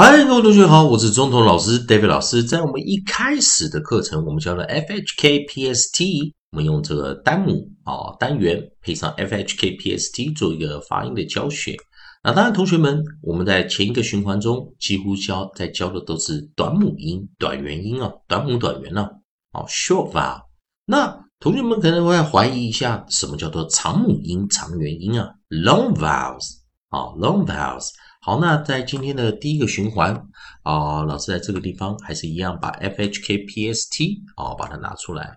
嗨，各位同学好，我是中童老师 David 老师。在我们一开始的课程，我们教了 FHKPST，我们用这个单母啊单元配上 FHKPST 做一个发音的教学。那当然，同学们，我们在前一个循环中几乎教在教的都是短母音、短元音啊，短母短元啊，哦，short vowel。那同学们可能会怀疑一下，什么叫做长母音、长元音啊？long vowels 啊，long vowels。好，那在今天的第一个循环啊，老师在这个地方还是一样把 FHKPST 啊把它拿出来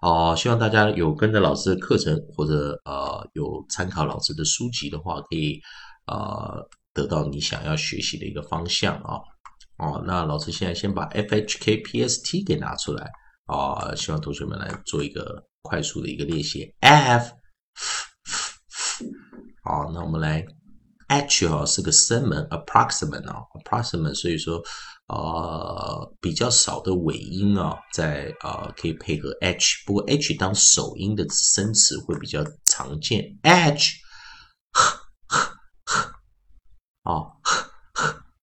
哦，希望大家有跟着老师的课程或者呃有参考老师的书籍的话，可以呃得到你想要学习的一个方向啊哦。那老师现在先把 FHKPST 给拿出来啊，希望同学们来做一个快速的一个练习。F，好，那我们来。H 哦是个声门，approximate 啊，approximate，所以说呃比较少的尾音啊，在呃可以配合 H，不过 H 当首音的生词会比较常见。H，哦，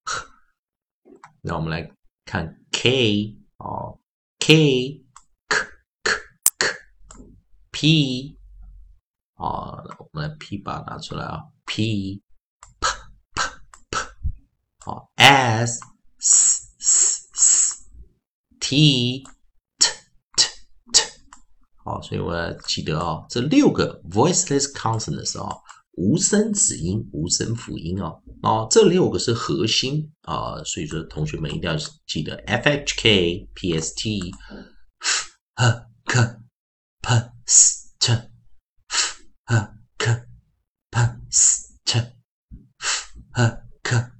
那我们来看 K 哦，K，K，K，P，啊，我们来 P 把它拿出来啊，P。S s s s t t t t，好，所以我记得啊，这六个 voiceless consonants 啊，无声子音、无声辅音哦，哦，这六个是核心啊，所以说同学们一定要记得 f h k p s t f h k p s t f h k p s t f h k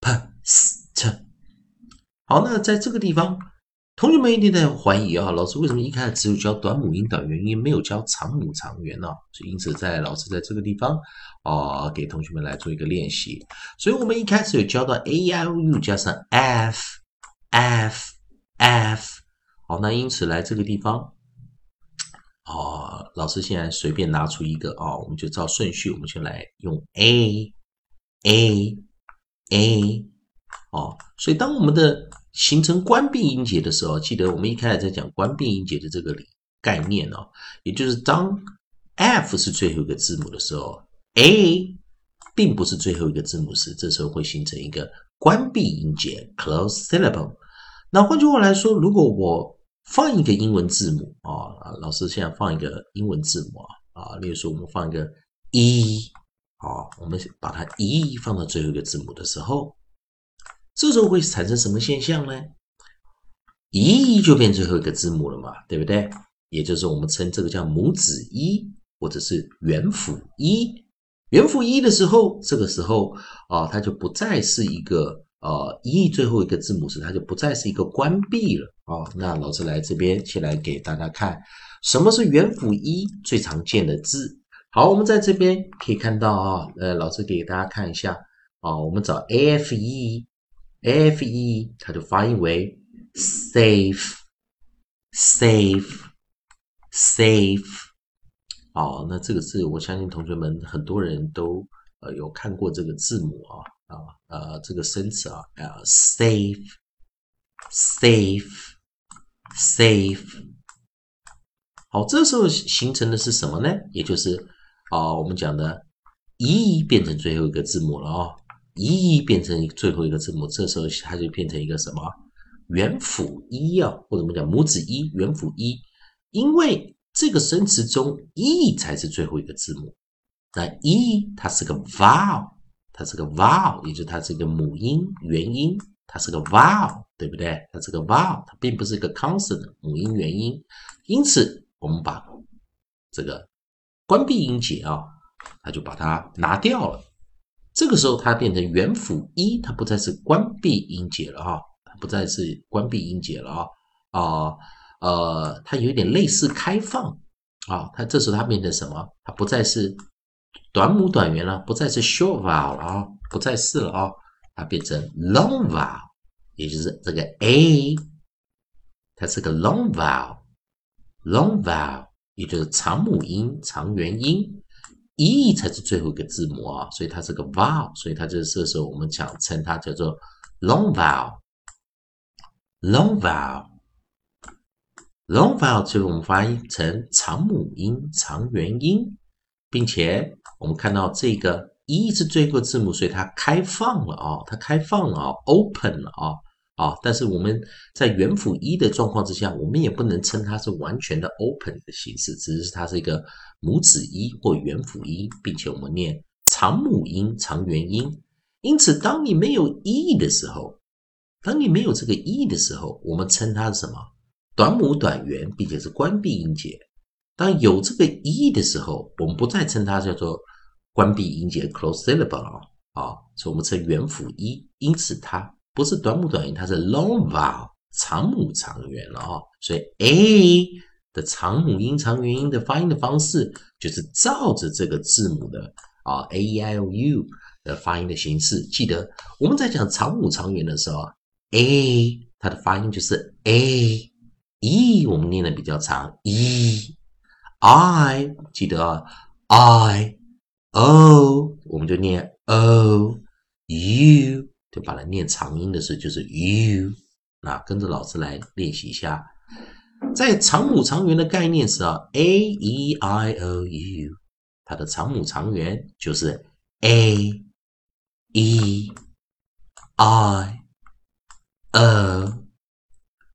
p 好，那在这个地方，同学们一定在怀疑啊，老师为什么一开始只有教短母音、短元音，没有教长母、长元呢？所以因此，在老师在这个地方啊，给同学们来做一个练习。所以我们一开始有教到 a i o u 加上 f f f。好，那因此来这个地方啊，老师现在随便拿出一个啊，我们就照顺序，我们先来用 a a a。哦，所以当我们的形成关闭音节的时候，记得我们一开始在讲关闭音节的这个概念哦，也就是当 f 是最后一个字母的时候，a 并不是最后一个字母时，这时候会形成一个关闭音节 （close syllable）。那换句话来说，如果我放一个英文字母啊，老师现在放一个英文字母啊，啊，例如说我们放一个 e，啊，我们把它 e 放到最后一个字母的时候。这时候会产生什么现象呢？e 就变最后一个字母了嘛，对不对？也就是我们称这个叫母子一，或者是元辅一。元辅一的时候，这个时候啊，它就不再是一个呃 e 最后一个字母时，它就不再是一个关闭了啊。那老师来这边先来给大家看，什么是元辅一最常见的字。好，我们在这边可以看到啊，呃，老师给大家看一下啊，我们找 a f e。F e 它就发音为 safe，safe，safe。哦，那这个字我相信同学们很多人都呃有看过这个字母啊啊呃这个生词啊呃 safe，safe，safe。好，这时候形成的是什么呢？也就是啊我们讲的 e 变成最后一个字母了啊。一一变成最后一个字母，这时候它就变成一个什么元辅一啊，或者我们讲母子一元辅一，因为这个生词中 e 才是最后一个字母，那 e 它是个 vowel，它是个 vowel，也就它是一个母音元音，它是个 vowel，对不对？它是个 vowel，它并不是一个 consonant 母音元音，因此我们把这个关闭音节啊，它就把它拿掉了。这个时候，它变成元辅一，它不再是关闭音节了哈，它不再是关闭音节了啊啊呃，它有点类似开放啊，它这时候它变成什么？它不再是短母短元了，不再是 short vowel 了啊，不再是了啊，它变成 long vowel，也就是这个 a，它是个 long vowel，long vowel，也就是长母音、长元音。E 才是最后一个字母啊，所以它是个 vowel，所以它就是这时候我们讲称它叫做 long vowel，long vowel，long vowel 最后我们翻译成长母音、长元音，并且我们看到这个 e 是最后字母，所以它开放了啊，它开放了啊，open 了啊。啊，但是我们在元辅一的状况之下，我们也不能称它是完全的 open 的形式，只是它是一个母子一或元辅一，并且我们念长母音、长元音。因此，当你没有 e 的时候，当你没有这个 e 的时候，我们称它是什么？短母短元，并且是关闭音节。当有这个 e 的时候，我们不再称它叫做关闭音节 close syllable 啊，所以我们称元辅一。因此，它。不是短母短元，它是 long vowel 长母长元了啊，所以 a 的长母音长元音的发音的方式，就是照着这个字母的啊 a e i o u 的发音的形式。记得我们在讲长母长元的时候，a 它的发音就是 a，e 我们念的比较长，e，i 记得啊，i，o 我们就念 o，u。就把它念长音的时候，就是 u。那跟着老师来练习一下，在长母长元的概念是啊，a e i o u，它的长母长元就是 a e i o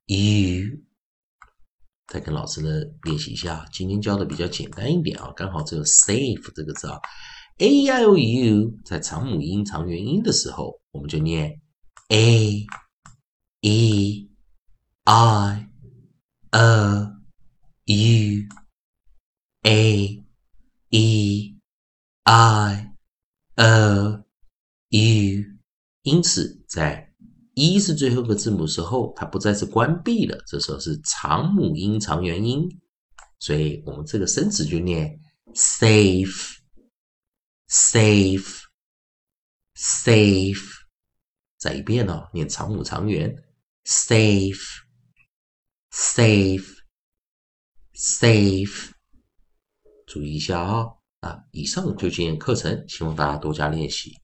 u。再跟老师呢练习一下，今天教的比较简单一点啊，刚好只有 safe 这个字啊。A i o u 在长母音长元音的时候，我们就念 a e i o u a e i o u。因此，在一是最后一个字母时候，它不再是关闭了，这时候是长母音长元音，所以我们这个生词就念 safe。Safe safe 再一遍哦，念长母长元 safe safe safe 注意一下啊啊！以上就今天课程，希望大家多加练习。